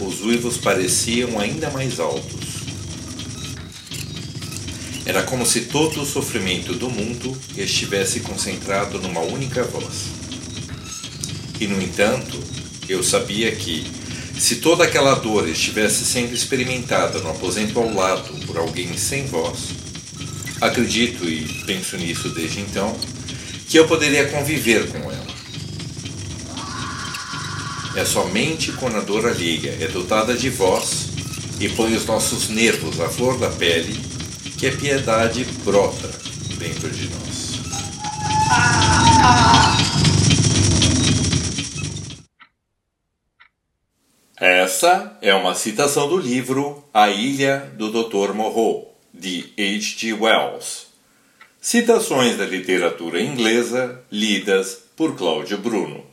os uivos pareciam ainda mais altos. Era como se todo o sofrimento do mundo estivesse concentrado numa única voz. E, no entanto, eu sabia que, se toda aquela dor estivesse sendo experimentada no aposento ao lado por alguém sem voz, acredito e penso nisso desde então, que eu poderia conviver com ela. É somente quando a dor alheia é dotada de voz e põe os nossos nervos à flor da pele que a piedade brota dentro de nós. Essa é uma citação do livro A Ilha do Dr. Moreau, de H. G. Wells. Citações da literatura inglesa lidas por Cláudio Bruno.